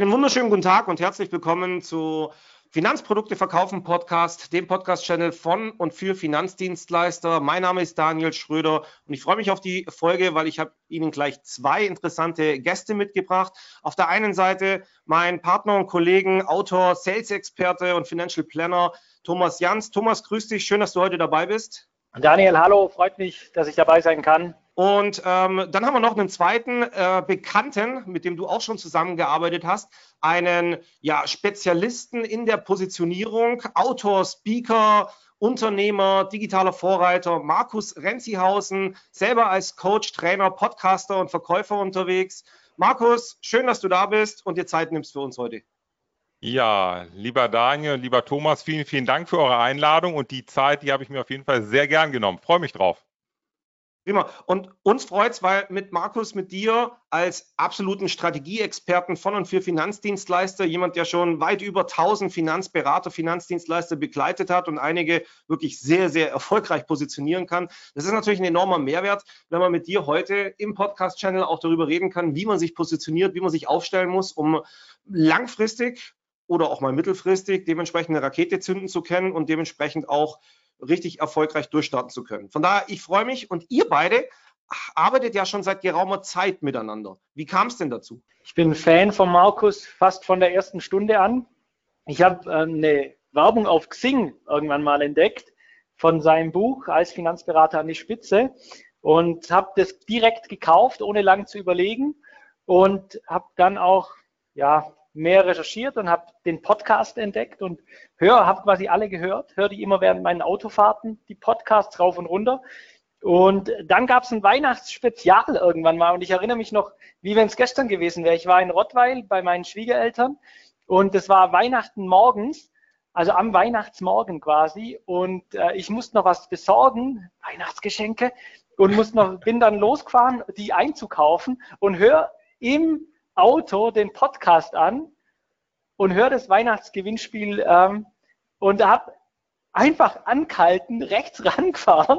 Einen wunderschönen guten Tag und herzlich willkommen zu Finanzprodukte verkaufen Podcast, dem Podcast-Channel von und für Finanzdienstleister. Mein Name ist Daniel Schröder und ich freue mich auf die Folge, weil ich habe Ihnen gleich zwei interessante Gäste mitgebracht. Auf der einen Seite mein Partner und Kollegen, Autor, Sales-Experte und Financial Planner Thomas Jans. Thomas, grüß dich, schön, dass du heute dabei bist. Daniel, hallo, freut mich, dass ich dabei sein kann. Und ähm, dann haben wir noch einen zweiten äh, Bekannten, mit dem du auch schon zusammengearbeitet hast, einen ja, Spezialisten in der Positionierung, Autor, Speaker, Unternehmer, digitaler Vorreiter, Markus Renzihausen, selber als Coach, Trainer, Podcaster und Verkäufer unterwegs. Markus, schön, dass du da bist und dir Zeit nimmst für uns heute. Ja, lieber Daniel, lieber Thomas, vielen, vielen Dank für eure Einladung und die Zeit, die habe ich mir auf jeden Fall sehr gern genommen. Freue mich drauf. Prima. Und uns freut es, weil mit Markus, mit dir als absoluten Strategieexperten von und für Finanzdienstleister, jemand, der schon weit über 1000 Finanzberater, Finanzdienstleister begleitet hat und einige wirklich sehr, sehr erfolgreich positionieren kann. Das ist natürlich ein enormer Mehrwert, wenn man mit dir heute im Podcast-Channel auch darüber reden kann, wie man sich positioniert, wie man sich aufstellen muss, um langfristig oder auch mal mittelfristig dementsprechend eine Rakete zünden zu können und dementsprechend auch richtig erfolgreich durchstarten zu können. Von daher, ich freue mich und ihr beide arbeitet ja schon seit geraumer Zeit miteinander. Wie kam es denn dazu? Ich bin Fan von Markus fast von der ersten Stunde an. Ich habe äh, eine Werbung auf Xing irgendwann mal entdeckt von seinem Buch als Finanzberater an die Spitze und habe das direkt gekauft, ohne lang zu überlegen und habe dann auch ja mehr recherchiert und habe den Podcast entdeckt und höre, habe quasi alle gehört, höre die immer während meinen Autofahrten, die Podcasts rauf und runter. Und dann gab es ein Weihnachtsspezial irgendwann mal und ich erinnere mich noch, wie wenn es gestern gewesen wäre. Ich war in Rottweil bei meinen Schwiegereltern und es war Weihnachten morgens, also am Weihnachtsmorgen quasi und äh, ich musste noch was besorgen, Weihnachtsgeschenke und musste noch, bin dann losgefahren, die einzukaufen und höre im Auto den Podcast an und höre das Weihnachtsgewinnspiel ähm, und habe einfach ankalten, rechts rangefahren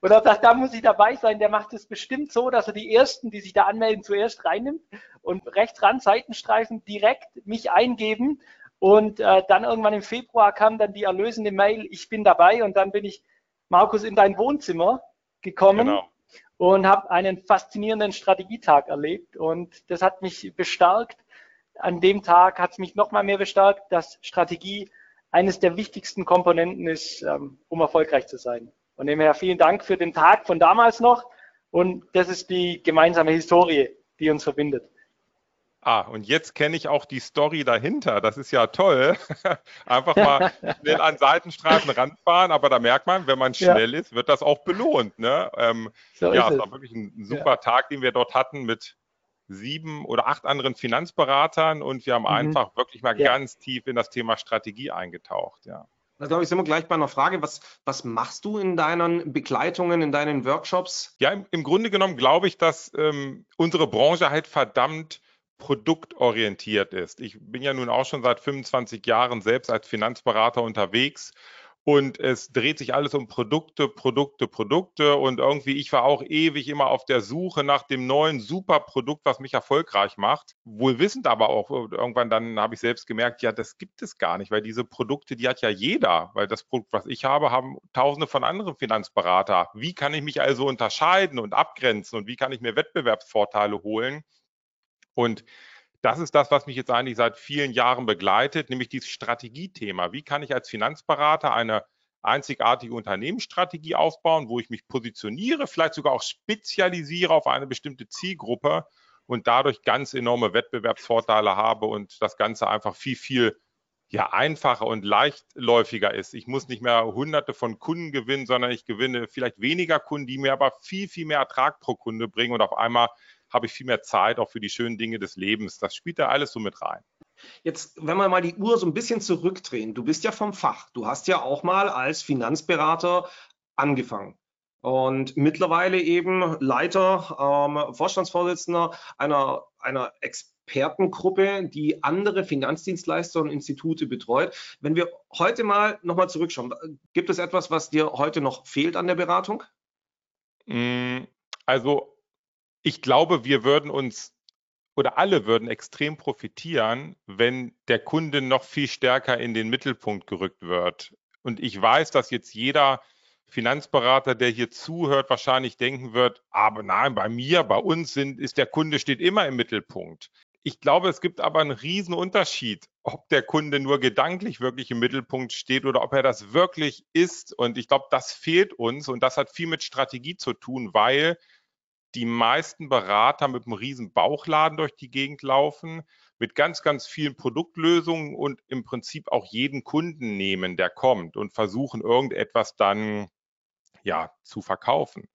und habe gedacht, da muss ich dabei sein. Der macht es bestimmt so, dass er die Ersten, die sich da anmelden, zuerst reinnimmt und rechts ran Seitenstreifen direkt mich eingeben. Und äh, dann irgendwann im Februar kam dann die erlösende Mail, ich bin dabei und dann bin ich, Markus, in dein Wohnzimmer gekommen. Genau und habe einen faszinierenden Strategietag erlebt und das hat mich bestärkt. An dem Tag hat es mich nochmal mehr bestärkt, dass Strategie eines der wichtigsten Komponenten ist, ähm, um erfolgreich zu sein. Von dem her vielen Dank für den Tag von damals noch und das ist die gemeinsame Historie, die uns verbindet. Ah, und jetzt kenne ich auch die Story dahinter. Das ist ja toll. Einfach mal schnell an Seitenstreifen ranfahren, aber da merkt man, wenn man schnell ja. ist, wird das auch belohnt. Ne? Ähm, so ja, es war wirklich ein super ja. Tag, den wir dort hatten mit sieben oder acht anderen Finanzberatern und wir haben mhm. einfach wirklich mal ganz tief in das Thema Strategie eingetaucht. Ja. Da glaube ich, sind wir gleich bei einer Frage. Was, was machst du in deinen Begleitungen, in deinen Workshops? Ja, im, im Grunde genommen glaube ich, dass ähm, unsere Branche halt verdammt produktorientiert ist. Ich bin ja nun auch schon seit 25 Jahren selbst als Finanzberater unterwegs und es dreht sich alles um Produkte, Produkte, Produkte und irgendwie ich war auch ewig immer auf der Suche nach dem neuen Superprodukt, was mich erfolgreich macht. Wohl wissend aber auch irgendwann dann habe ich selbst gemerkt, ja, das gibt es gar nicht, weil diese Produkte, die hat ja jeder, weil das Produkt, was ich habe, haben tausende von anderen Finanzberater. Wie kann ich mich also unterscheiden und abgrenzen und wie kann ich mir Wettbewerbsvorteile holen? Und das ist das, was mich jetzt eigentlich seit vielen Jahren begleitet, nämlich dieses Strategiethema. Wie kann ich als Finanzberater eine einzigartige Unternehmensstrategie aufbauen, wo ich mich positioniere, vielleicht sogar auch spezialisiere auf eine bestimmte Zielgruppe und dadurch ganz enorme Wettbewerbsvorteile habe und das Ganze einfach viel, viel ja, einfacher und leichtläufiger ist. Ich muss nicht mehr hunderte von Kunden gewinnen, sondern ich gewinne vielleicht weniger Kunden, die mir aber viel, viel mehr Ertrag pro Kunde bringen und auf einmal habe ich viel mehr Zeit auch für die schönen Dinge des Lebens. Das spielt da alles so mit rein. Jetzt, wenn wir mal die Uhr so ein bisschen zurückdrehen, du bist ja vom Fach. Du hast ja auch mal als Finanzberater angefangen und mittlerweile eben Leiter, ähm, Vorstandsvorsitzender einer, einer Expertengruppe, die andere Finanzdienstleister und Institute betreut. Wenn wir heute mal nochmal zurückschauen, gibt es etwas, was dir heute noch fehlt an der Beratung? Mm, also ich glaube, wir würden uns oder alle würden extrem profitieren, wenn der Kunde noch viel stärker in den Mittelpunkt gerückt wird. Und ich weiß, dass jetzt jeder Finanzberater, der hier zuhört, wahrscheinlich denken wird, aber nein, bei mir, bei uns sind, ist der Kunde steht immer im Mittelpunkt. Ich glaube, es gibt aber einen riesen Unterschied, ob der Kunde nur gedanklich wirklich im Mittelpunkt steht oder ob er das wirklich ist. Und ich glaube, das fehlt uns und das hat viel mit Strategie zu tun, weil die meisten Berater mit einem riesen Bauchladen durch die Gegend laufen, mit ganz, ganz vielen Produktlösungen und im Prinzip auch jeden Kunden nehmen, der kommt und versuchen irgendetwas dann ja zu verkaufen.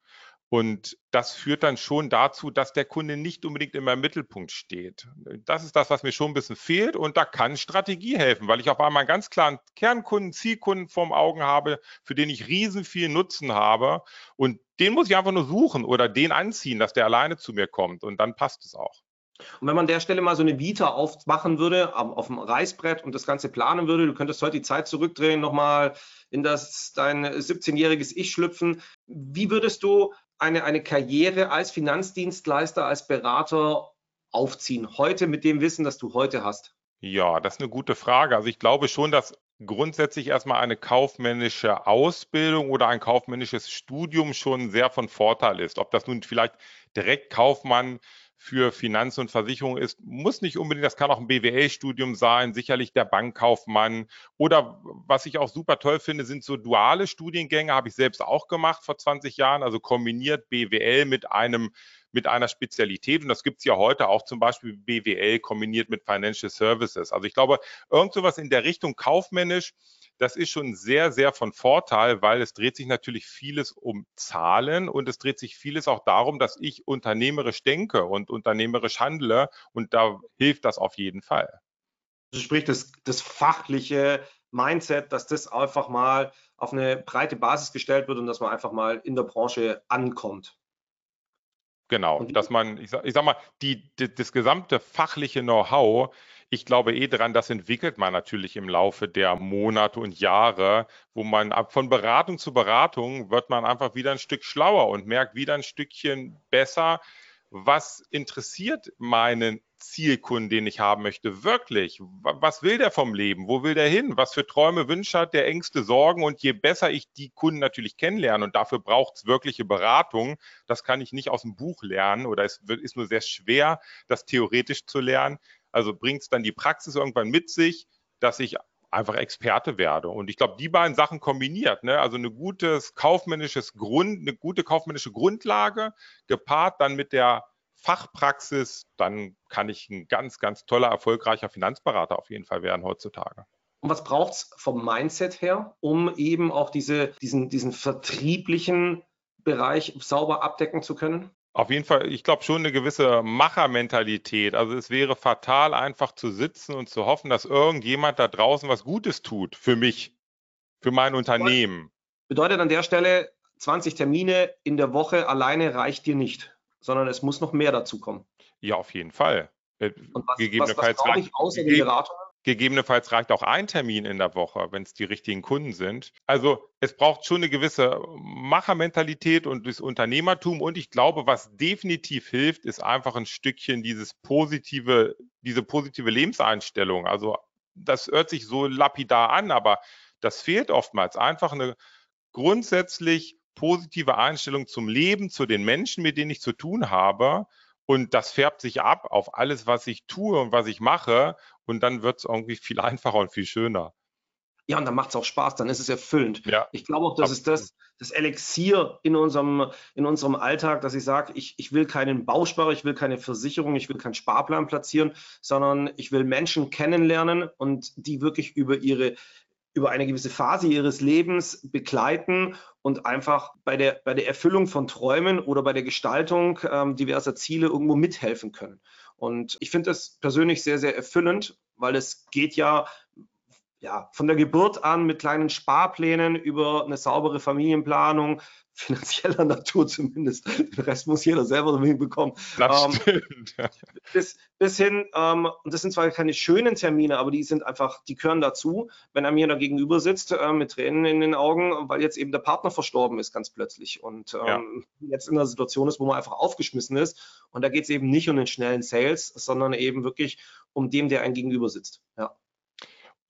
Und das führt dann schon dazu, dass der Kunde nicht unbedingt immer im Mittelpunkt steht. Das ist das, was mir schon ein bisschen fehlt. Und da kann Strategie helfen, weil ich auf einmal einen ganz klaren Kernkunden, Zielkunden vorm Augen habe, für den ich riesen viel Nutzen habe. Und den muss ich einfach nur suchen oder den anziehen, dass der alleine zu mir kommt. Und dann passt es auch. Und wenn man an der Stelle mal so eine Vita aufmachen würde, auf dem Reißbrett und das Ganze planen würde, du könntest heute die Zeit zurückdrehen, nochmal in das dein 17-jähriges Ich schlüpfen. Wie würdest du eine, eine Karriere als Finanzdienstleister, als Berater aufziehen? Heute mit dem Wissen, das du heute hast? Ja, das ist eine gute Frage. Also ich glaube schon, dass grundsätzlich erstmal eine kaufmännische Ausbildung oder ein kaufmännisches Studium schon sehr von Vorteil ist. Ob das nun vielleicht direkt Kaufmann für Finanz- und Versicherung ist, muss nicht unbedingt, das kann auch ein BWL-Studium sein, sicherlich der Bankkaufmann oder was ich auch super toll finde, sind so duale Studiengänge, habe ich selbst auch gemacht vor 20 Jahren, also kombiniert BWL mit einem mit einer Spezialität und das gibt es ja heute auch zum Beispiel BWL kombiniert mit Financial Services. Also ich glaube, irgend sowas in der Richtung kaufmännisch das ist schon sehr, sehr von Vorteil, weil es dreht sich natürlich vieles um Zahlen und es dreht sich vieles auch darum, dass ich unternehmerisch denke und unternehmerisch handle und da hilft das auf jeden Fall. Also sprich, das, das fachliche Mindset, dass das einfach mal auf eine breite Basis gestellt wird und dass man einfach mal in der Branche ankommt. Genau, dass man, ich sag, ich sag mal, die, die, das gesamte fachliche Know-how ich glaube eh dran, das entwickelt man natürlich im Laufe der Monate und Jahre, wo man ab von Beratung zu Beratung wird man einfach wieder ein Stück schlauer und merkt wieder ein Stückchen besser, was interessiert meinen Zielkunden, den ich haben möchte, wirklich? Was will der vom Leben? Wo will der hin? Was für Träume, Wünsche hat der, Ängste, Sorgen? Und je besser ich die Kunden natürlich kennenlerne, und dafür braucht es wirkliche Beratung, das kann ich nicht aus dem Buch lernen oder es ist nur sehr schwer, das theoretisch zu lernen. Also bringt es dann die Praxis irgendwann mit sich, dass ich einfach Experte werde. Und ich glaube, die beiden Sachen kombiniert, ne? also eine gutes kaufmännisches Grund, eine gute kaufmännische Grundlage gepaart dann mit der Fachpraxis, dann kann ich ein ganz, ganz toller, erfolgreicher Finanzberater auf jeden Fall werden heutzutage. Und was braucht es vom Mindset her, um eben auch diese, diesen, diesen vertrieblichen Bereich sauber abdecken zu können? Auf jeden Fall, ich glaube schon eine gewisse Machermentalität. Also es wäre fatal, einfach zu sitzen und zu hoffen, dass irgendjemand da draußen was Gutes tut für mich, für mein Unternehmen. Bedeutet an der Stelle, 20 Termine in der Woche alleine reicht dir nicht, sondern es muss noch mehr dazu kommen. Ja, auf jeden Fall. Äh, und was, Gegebenenfalls was, was ich außer den Beratungen? Gegebenenfalls reicht auch ein Termin in der Woche, wenn es die richtigen Kunden sind. Also es braucht schon eine gewisse Machermentalität und das Unternehmertum. Und ich glaube, was definitiv hilft, ist einfach ein Stückchen dieses positive, diese positive Lebenseinstellung. Also das hört sich so lapidar an, aber das fehlt oftmals. Einfach eine grundsätzlich positive Einstellung zum Leben, zu den Menschen, mit denen ich zu tun habe und das färbt sich ab auf alles, was ich tue und was ich mache. Und dann wird es irgendwie viel einfacher und viel schöner. Ja, und dann macht es auch Spaß, dann ist es erfüllend. Ja, ich glaube auch, das ist das, das Elixier in unserem, in unserem Alltag, dass ich sage, ich, ich will keinen Bausparer, ich will keine Versicherung, ich will keinen Sparplan platzieren, sondern ich will Menschen kennenlernen und die wirklich über ihre über eine gewisse Phase ihres Lebens begleiten und einfach bei der, bei der Erfüllung von Träumen oder bei der Gestaltung ähm, diverser Ziele irgendwo mithelfen können. Und ich finde das persönlich sehr, sehr erfüllend, weil es geht ja ja, von der Geburt an mit kleinen Sparplänen über eine saubere Familienplanung, finanzieller Natur zumindest. Den Rest muss jeder selber hinbekommen. Das ähm, stimmt. Bis, bis hin, ähm, und das sind zwar keine schönen Termine, aber die sind einfach, die gehören dazu, wenn er mir da gegenüber sitzt äh, mit Tränen in den Augen, weil jetzt eben der Partner verstorben ist, ganz plötzlich. Und ähm, ja. jetzt in einer Situation ist, wo man einfach aufgeschmissen ist. Und da geht es eben nicht um den schnellen Sales, sondern eben wirklich um dem, der einen gegenüber sitzt. Ja.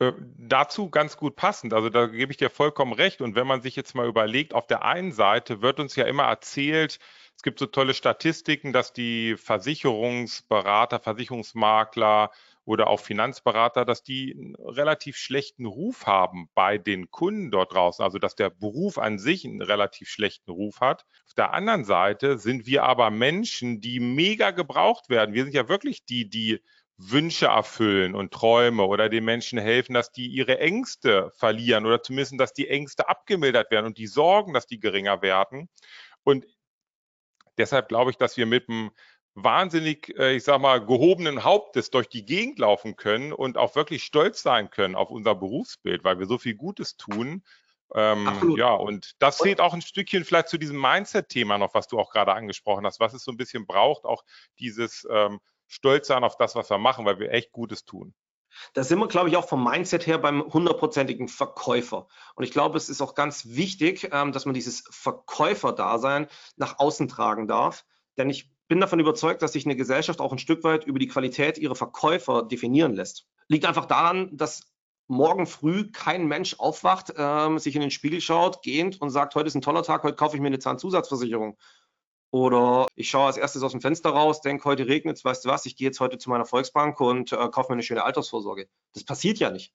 Äh, dazu ganz gut passend. Also da gebe ich dir vollkommen recht. Und wenn man sich jetzt mal überlegt, auf der einen Seite wird uns ja immer erzählt, es gibt so tolle Statistiken, dass die Versicherungsberater, Versicherungsmakler oder auch Finanzberater, dass die einen relativ schlechten Ruf haben bei den Kunden dort draußen. Also dass der Beruf an sich einen relativ schlechten Ruf hat. Auf der anderen Seite sind wir aber Menschen, die mega gebraucht werden. Wir sind ja wirklich die, die Wünsche erfüllen und Träume oder den Menschen helfen, dass die ihre Ängste verlieren oder zumindest, dass die Ängste abgemildert werden und die Sorgen, dass die geringer werden. Und deshalb glaube ich, dass wir mit einem wahnsinnig, äh, ich sag mal, gehobenen Hauptes durch die Gegend laufen können und auch wirklich stolz sein können auf unser Berufsbild, weil wir so viel Gutes tun. Ähm, ja, und das zählt auch ein Stückchen vielleicht zu diesem Mindset-Thema noch, was du auch gerade angesprochen hast, was es so ein bisschen braucht, auch dieses ähm, stolz sein auf das, was wir machen, weil wir echt Gutes tun. Da sind wir, glaube ich, auch vom Mindset her beim hundertprozentigen Verkäufer. Und ich glaube, es ist auch ganz wichtig, ähm, dass man dieses Verkäuferdasein nach außen tragen darf. Denn ich bin davon überzeugt, dass sich eine Gesellschaft auch ein Stück weit über die Qualität ihrer Verkäufer definieren lässt. Liegt einfach daran, dass morgen früh kein Mensch aufwacht, ähm, sich in den Spiegel schaut, gehend und sagt, heute ist ein toller Tag, heute kaufe ich mir eine Zahnzusatzversicherung, oder ich schaue als erstes aus dem Fenster raus, denke, heute regnet es, weißt du was, ich gehe jetzt heute zu meiner Volksbank und äh, kaufe mir eine schöne Altersvorsorge. Das passiert ja nicht.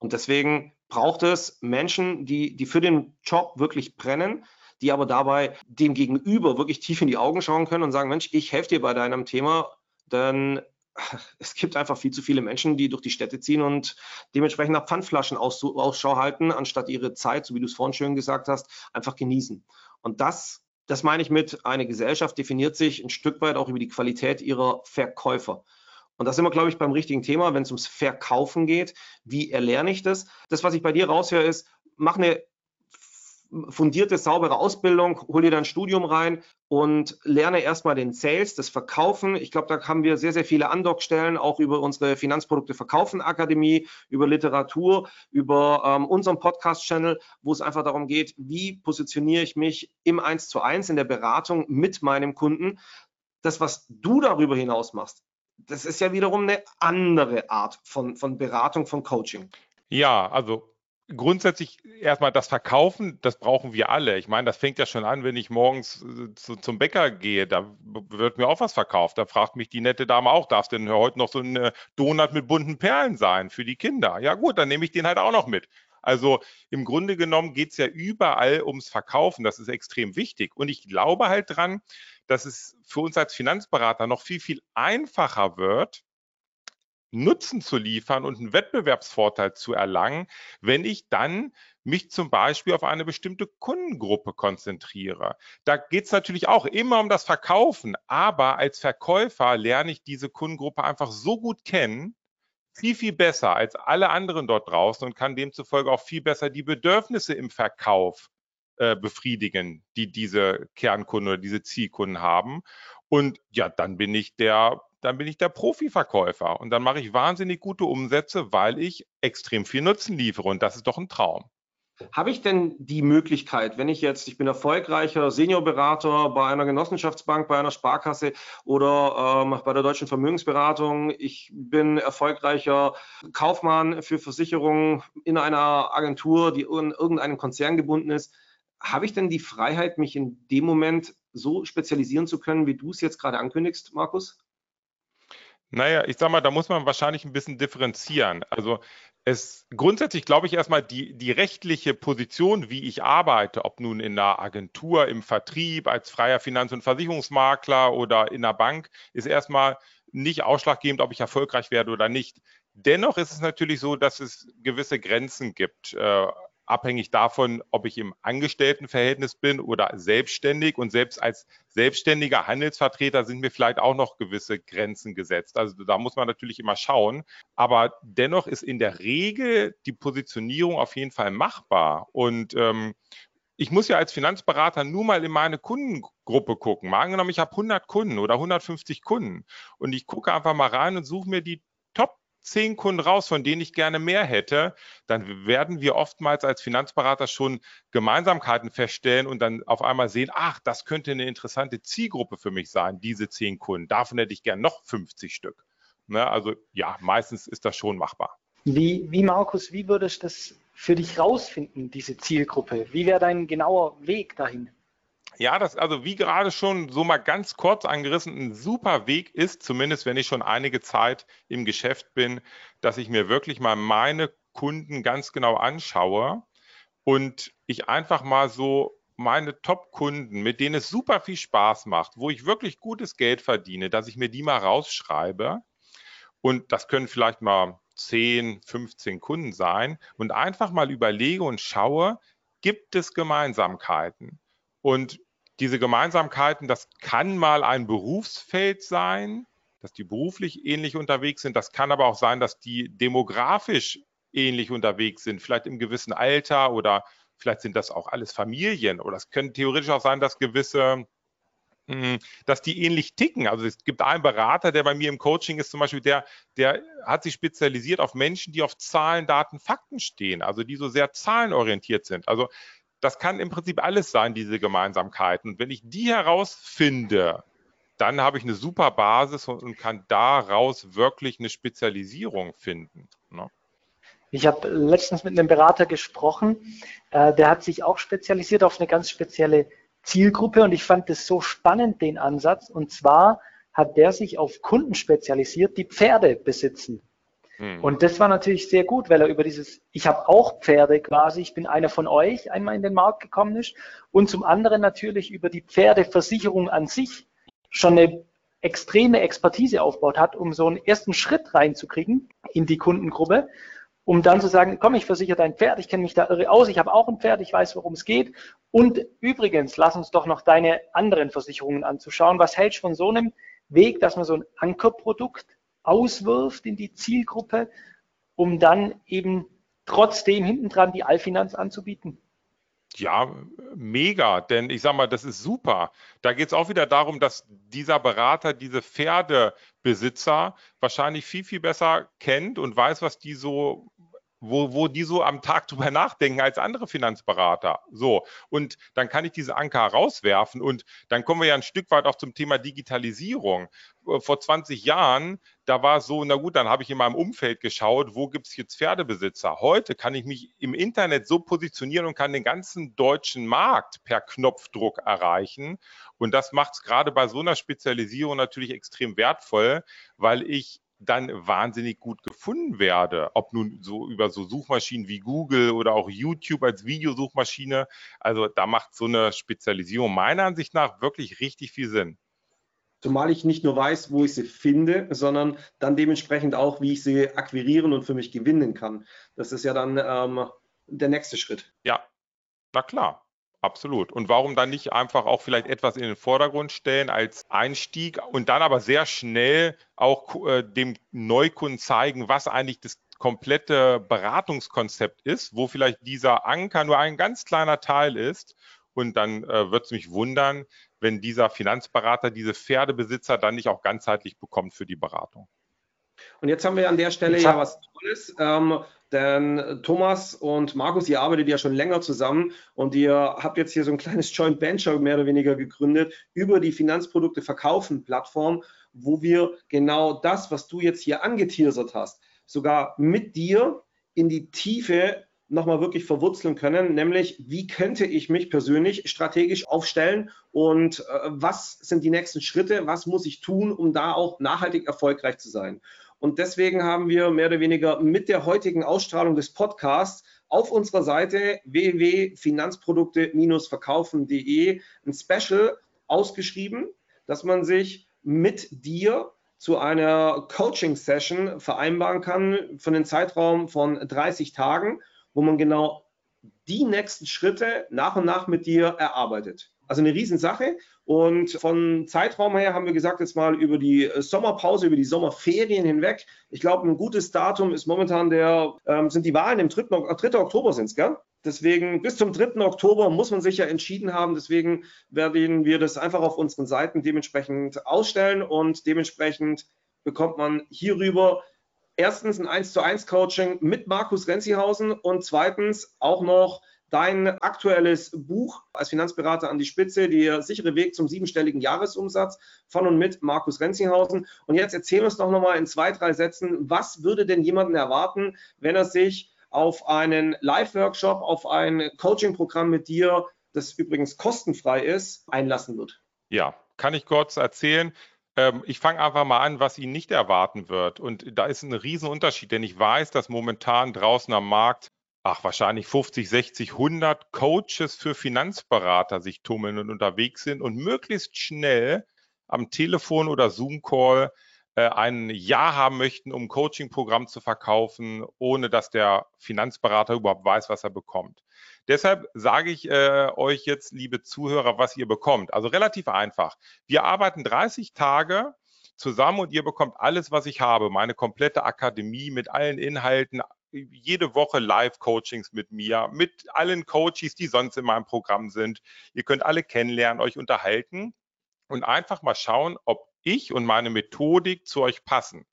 Und deswegen braucht es Menschen, die, die für den Job wirklich brennen, die aber dabei dem Gegenüber wirklich tief in die Augen schauen können und sagen, Mensch, ich helfe dir bei deinem Thema, denn es gibt einfach viel zu viele Menschen, die durch die Städte ziehen und dementsprechend nach Pfandflaschen Ausschau halten, anstatt ihre Zeit, so wie du es vorhin schön gesagt hast, einfach genießen. Und das das meine ich mit, eine Gesellschaft definiert sich ein Stück weit auch über die Qualität ihrer Verkäufer. Und da sind wir, glaube ich, beim richtigen Thema, wenn es ums Verkaufen geht. Wie erlerne ich das? Das, was ich bei dir raushöre, ist, mach eine fundierte, saubere Ausbildung, hol dir dein Studium rein und lerne erstmal den Sales, das Verkaufen. Ich glaube, da haben wir sehr, sehr viele Andockstellen, auch über unsere Finanzprodukte Verkaufen Akademie, über Literatur, über ähm, unseren Podcast-Channel, wo es einfach darum geht, wie positioniere ich mich im Eins zu eins in der Beratung mit meinem Kunden. Das, was du darüber hinaus machst, das ist ja wiederum eine andere Art von, von Beratung, von Coaching. Ja, also grundsätzlich erstmal das Verkaufen, das brauchen wir alle. Ich meine, das fängt ja schon an, wenn ich morgens äh, zu, zum Bäcker gehe, da wird mir auch was verkauft. Da fragt mich die nette Dame auch, darf denn heute noch so ein Donut mit bunten Perlen sein für die Kinder? Ja gut, dann nehme ich den halt auch noch mit. Also im Grunde genommen geht es ja überall ums Verkaufen. Das ist extrem wichtig. Und ich glaube halt dran, dass es für uns als Finanzberater noch viel, viel einfacher wird, Nutzen zu liefern und einen Wettbewerbsvorteil zu erlangen, wenn ich dann mich zum Beispiel auf eine bestimmte Kundengruppe konzentriere. Da geht es natürlich auch immer um das Verkaufen, aber als Verkäufer lerne ich diese Kundengruppe einfach so gut kennen, viel, viel besser als alle anderen dort draußen und kann demzufolge auch viel besser die Bedürfnisse im Verkauf äh, befriedigen, die diese Kernkunden oder diese Zielkunden haben. Und ja, dann bin ich der dann bin ich der Profiverkäufer und dann mache ich wahnsinnig gute Umsätze, weil ich extrem viel Nutzen liefere und das ist doch ein Traum. Habe ich denn die Möglichkeit, wenn ich jetzt, ich bin erfolgreicher Seniorberater bei einer Genossenschaftsbank, bei einer Sparkasse oder ähm, bei der Deutschen Vermögensberatung, ich bin erfolgreicher Kaufmann für Versicherungen in einer Agentur, die in irgendeinem Konzern gebunden ist, habe ich denn die Freiheit, mich in dem Moment so spezialisieren zu können, wie du es jetzt gerade ankündigst, Markus? Naja, ich sag mal, da muss man wahrscheinlich ein bisschen differenzieren. Also es grundsätzlich glaube ich erstmal die, die rechtliche Position, wie ich arbeite, ob nun in einer Agentur, im Vertrieb, als freier Finanz- und Versicherungsmakler oder in einer Bank, ist erstmal nicht ausschlaggebend, ob ich erfolgreich werde oder nicht. Dennoch ist es natürlich so, dass es gewisse Grenzen gibt. Abhängig davon, ob ich im Angestelltenverhältnis bin oder selbstständig. Und selbst als selbstständiger Handelsvertreter sind mir vielleicht auch noch gewisse Grenzen gesetzt. Also da muss man natürlich immer schauen. Aber dennoch ist in der Regel die Positionierung auf jeden Fall machbar. Und ähm, ich muss ja als Finanzberater nur mal in meine Kundengruppe gucken. Mal angenommen, ich habe 100 Kunden oder 150 Kunden und ich gucke einfach mal rein und suche mir die 10 Kunden raus, von denen ich gerne mehr hätte, dann werden wir oftmals als Finanzberater schon Gemeinsamkeiten feststellen und dann auf einmal sehen, ach, das könnte eine interessante Zielgruppe für mich sein, diese 10 Kunden. Davon hätte ich gern noch 50 Stück. Ne? Also ja, meistens ist das schon machbar. Wie, wie Markus, wie würdest du das für dich rausfinden, diese Zielgruppe? Wie wäre dein genauer Weg dahin? Ja, das also wie gerade schon so mal ganz kurz angerissen, ein super Weg ist, zumindest wenn ich schon einige Zeit im Geschäft bin, dass ich mir wirklich mal meine Kunden ganz genau anschaue und ich einfach mal so meine Top-Kunden, mit denen es super viel Spaß macht, wo ich wirklich gutes Geld verdiene, dass ich mir die mal rausschreibe. Und das können vielleicht mal 10, 15 Kunden sein und einfach mal überlege und schaue, gibt es Gemeinsamkeiten? Und diese Gemeinsamkeiten, das kann mal ein Berufsfeld sein, dass die beruflich ähnlich unterwegs sind. Das kann aber auch sein, dass die demografisch ähnlich unterwegs sind, vielleicht im gewissen Alter oder vielleicht sind das auch alles Familien oder es könnte theoretisch auch sein, dass gewisse hm, dass die ähnlich ticken. Also es gibt einen Berater, der bei mir im Coaching ist zum Beispiel, der, der hat sich spezialisiert auf Menschen, die auf Zahlen, Daten, Fakten stehen, also die so sehr zahlenorientiert sind. Also das kann im Prinzip alles sein, diese Gemeinsamkeiten. Und wenn ich die herausfinde, dann habe ich eine super Basis und, und kann daraus wirklich eine Spezialisierung finden. Ne? Ich habe letztens mit einem Berater gesprochen, äh, der hat sich auch spezialisiert auf eine ganz spezielle Zielgruppe und ich fand es so spannend, den Ansatz. Und zwar hat der sich auf Kunden spezialisiert, die Pferde besitzen. Hm. Und das war natürlich sehr gut, weil er über dieses, ich habe auch Pferde quasi, ich bin einer von euch, einmal in den Markt gekommen ist und zum anderen natürlich über die Pferdeversicherung an sich schon eine extreme Expertise aufgebaut hat, um so einen ersten Schritt reinzukriegen in die Kundengruppe um dann zu sagen, komm, ich versichere dein Pferd, ich kenne mich da irre aus, ich habe auch ein Pferd, ich weiß, worum es geht. Und übrigens, lass uns doch noch deine anderen Versicherungen anzuschauen. Was hältst du von so einem Weg, dass man so ein Ankerprodukt auswirft in die Zielgruppe, um dann eben trotzdem hintendran die Allfinanz anzubieten? Ja, mega, denn ich sage mal, das ist super. Da geht es auch wieder darum, dass dieser Berater diese Pferdebesitzer wahrscheinlich viel, viel besser kennt und weiß, was die so wo, wo die so am Tag drüber nachdenken als andere Finanzberater. So. Und dann kann ich diese Anker rauswerfen und dann kommen wir ja ein Stück weit auch zum Thema Digitalisierung. Äh, vor 20 Jahren, da war es so, na gut, dann habe ich in meinem Umfeld geschaut, wo gibt es jetzt Pferdebesitzer. Heute kann ich mich im Internet so positionieren und kann den ganzen deutschen Markt per Knopfdruck erreichen. Und das macht es gerade bei so einer Spezialisierung natürlich extrem wertvoll, weil ich dann wahnsinnig gut gefunden werde. Ob nun so über so Suchmaschinen wie Google oder auch YouTube als Videosuchmaschine. Also da macht so eine Spezialisierung meiner Ansicht nach wirklich richtig viel Sinn. Zumal ich nicht nur weiß, wo ich sie finde, sondern dann dementsprechend auch, wie ich sie akquirieren und für mich gewinnen kann. Das ist ja dann ähm, der nächste Schritt. Ja, na klar. Absolut. Und warum dann nicht einfach auch vielleicht etwas in den Vordergrund stellen als Einstieg und dann aber sehr schnell auch äh, dem Neukunden zeigen, was eigentlich das komplette Beratungskonzept ist, wo vielleicht dieser Anker nur ein ganz kleiner Teil ist. Und dann äh, wird es mich wundern, wenn dieser Finanzberater diese Pferdebesitzer dann nicht auch ganzheitlich bekommt für die Beratung. Und jetzt haben wir an der Stelle ja was Tolles. Ähm, denn Thomas und Markus, ihr arbeitet ja schon länger zusammen und ihr habt jetzt hier so ein kleines Joint Venture mehr oder weniger gegründet über die Finanzprodukte verkaufen Plattform, wo wir genau das, was du jetzt hier angeteasert hast, sogar mit dir in die Tiefe nochmal wirklich verwurzeln können, nämlich wie könnte ich mich persönlich strategisch aufstellen und äh, was sind die nächsten Schritte, was muss ich tun, um da auch nachhaltig erfolgreich zu sein. Und deswegen haben wir mehr oder weniger mit der heutigen Ausstrahlung des Podcasts auf unserer Seite www.finanzprodukte-verkaufen.de ein Special ausgeschrieben, dass man sich mit dir zu einer Coaching-Session vereinbaren kann für einen Zeitraum von 30 Tagen, wo man genau die nächsten Schritte nach und nach mit dir erarbeitet. Also eine Riesensache. Und von Zeitraum her haben wir gesagt, jetzt mal über die Sommerpause, über die Sommerferien hinweg. Ich glaube, ein gutes Datum ist momentan der, ähm, sind die Wahlen im 3. 3. Oktober sind es, gell? Deswegen bis zum 3. Oktober muss man sich ja entschieden haben. Deswegen werden wir das einfach auf unseren Seiten dementsprechend ausstellen und dementsprechend bekommt man hierüber erstens ein 1 zu 1 Coaching mit Markus Renzihausen und zweitens auch noch dein aktuelles Buch als Finanzberater an die Spitze, der sichere Weg zum siebenstelligen Jahresumsatz von und mit Markus Renzihausen. Und jetzt erzähl uns doch nochmal in zwei, drei Sätzen, was würde denn jemanden erwarten, wenn er sich auf einen Live-Workshop, auf ein Coaching-Programm mit dir, das übrigens kostenfrei ist, einlassen wird? Ja, kann ich kurz erzählen. Ähm, ich fange einfach mal an, was ihn nicht erwarten wird. Und da ist ein Riesenunterschied, denn ich weiß, dass momentan draußen am Markt ach, wahrscheinlich 50, 60, 100 Coaches für Finanzberater sich tummeln und unterwegs sind und möglichst schnell am Telefon oder Zoom-Call äh, ein Ja haben möchten, um ein Coaching-Programm zu verkaufen, ohne dass der Finanzberater überhaupt weiß, was er bekommt. Deshalb sage ich äh, euch jetzt, liebe Zuhörer, was ihr bekommt. Also relativ einfach. Wir arbeiten 30 Tage zusammen und ihr bekommt alles, was ich habe. Meine komplette Akademie mit allen Inhalten, jede Woche Live-Coachings mit mir, mit allen Coaches, die sonst in meinem Programm sind. Ihr könnt alle kennenlernen, euch unterhalten und einfach mal schauen, ob ich und meine Methodik zu euch passen.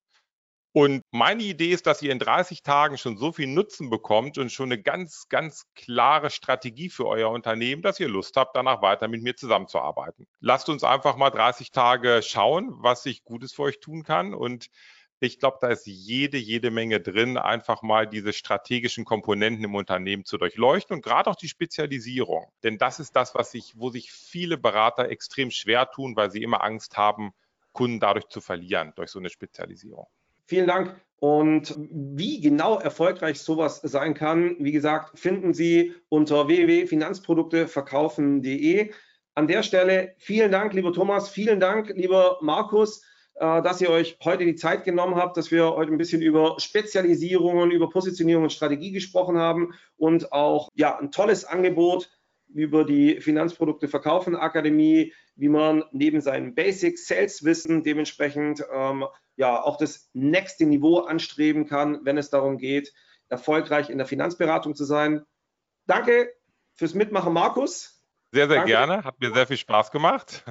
Und meine Idee ist, dass ihr in 30 Tagen schon so viel Nutzen bekommt und schon eine ganz, ganz klare Strategie für euer Unternehmen, dass ihr Lust habt, danach weiter mit mir zusammenzuarbeiten. Lasst uns einfach mal 30 Tage schauen, was ich Gutes für euch tun kann. Und ich glaube, da ist jede, jede Menge drin, einfach mal diese strategischen Komponenten im Unternehmen zu durchleuchten und gerade auch die Spezialisierung. Denn das ist das, was sich, wo sich viele Berater extrem schwer tun, weil sie immer Angst haben, Kunden dadurch zu verlieren, durch so eine Spezialisierung. Vielen Dank. Und wie genau erfolgreich sowas sein kann, wie gesagt, finden Sie unter www.finanzprodukteverkaufen.de. An der Stelle vielen Dank, lieber Thomas, vielen Dank, lieber Markus. Äh, dass ihr euch heute die Zeit genommen habt, dass wir heute ein bisschen über Spezialisierungen, über Positionierung und Strategie gesprochen haben und auch ja, ein tolles Angebot über die Finanzprodukte Verkaufen Akademie, wie man neben seinem Basic Sales Wissen dementsprechend ähm, ja auch das nächste Niveau anstreben kann, wenn es darum geht, erfolgreich in der Finanzberatung zu sein. Danke fürs Mitmachen, Markus. Sehr, sehr Danke. gerne. Hat mir sehr viel Spaß gemacht.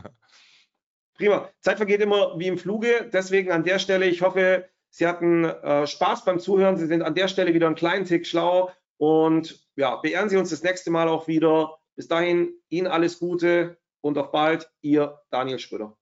Prima. Zeit vergeht immer wie im Fluge. Deswegen an der Stelle, ich hoffe, Sie hatten äh, Spaß beim Zuhören. Sie sind an der Stelle wieder einen kleinen Tick schlau. Und ja, beehren Sie uns das nächste Mal auch wieder. Bis dahin, Ihnen alles Gute und auf bald. Ihr Daniel Schröder.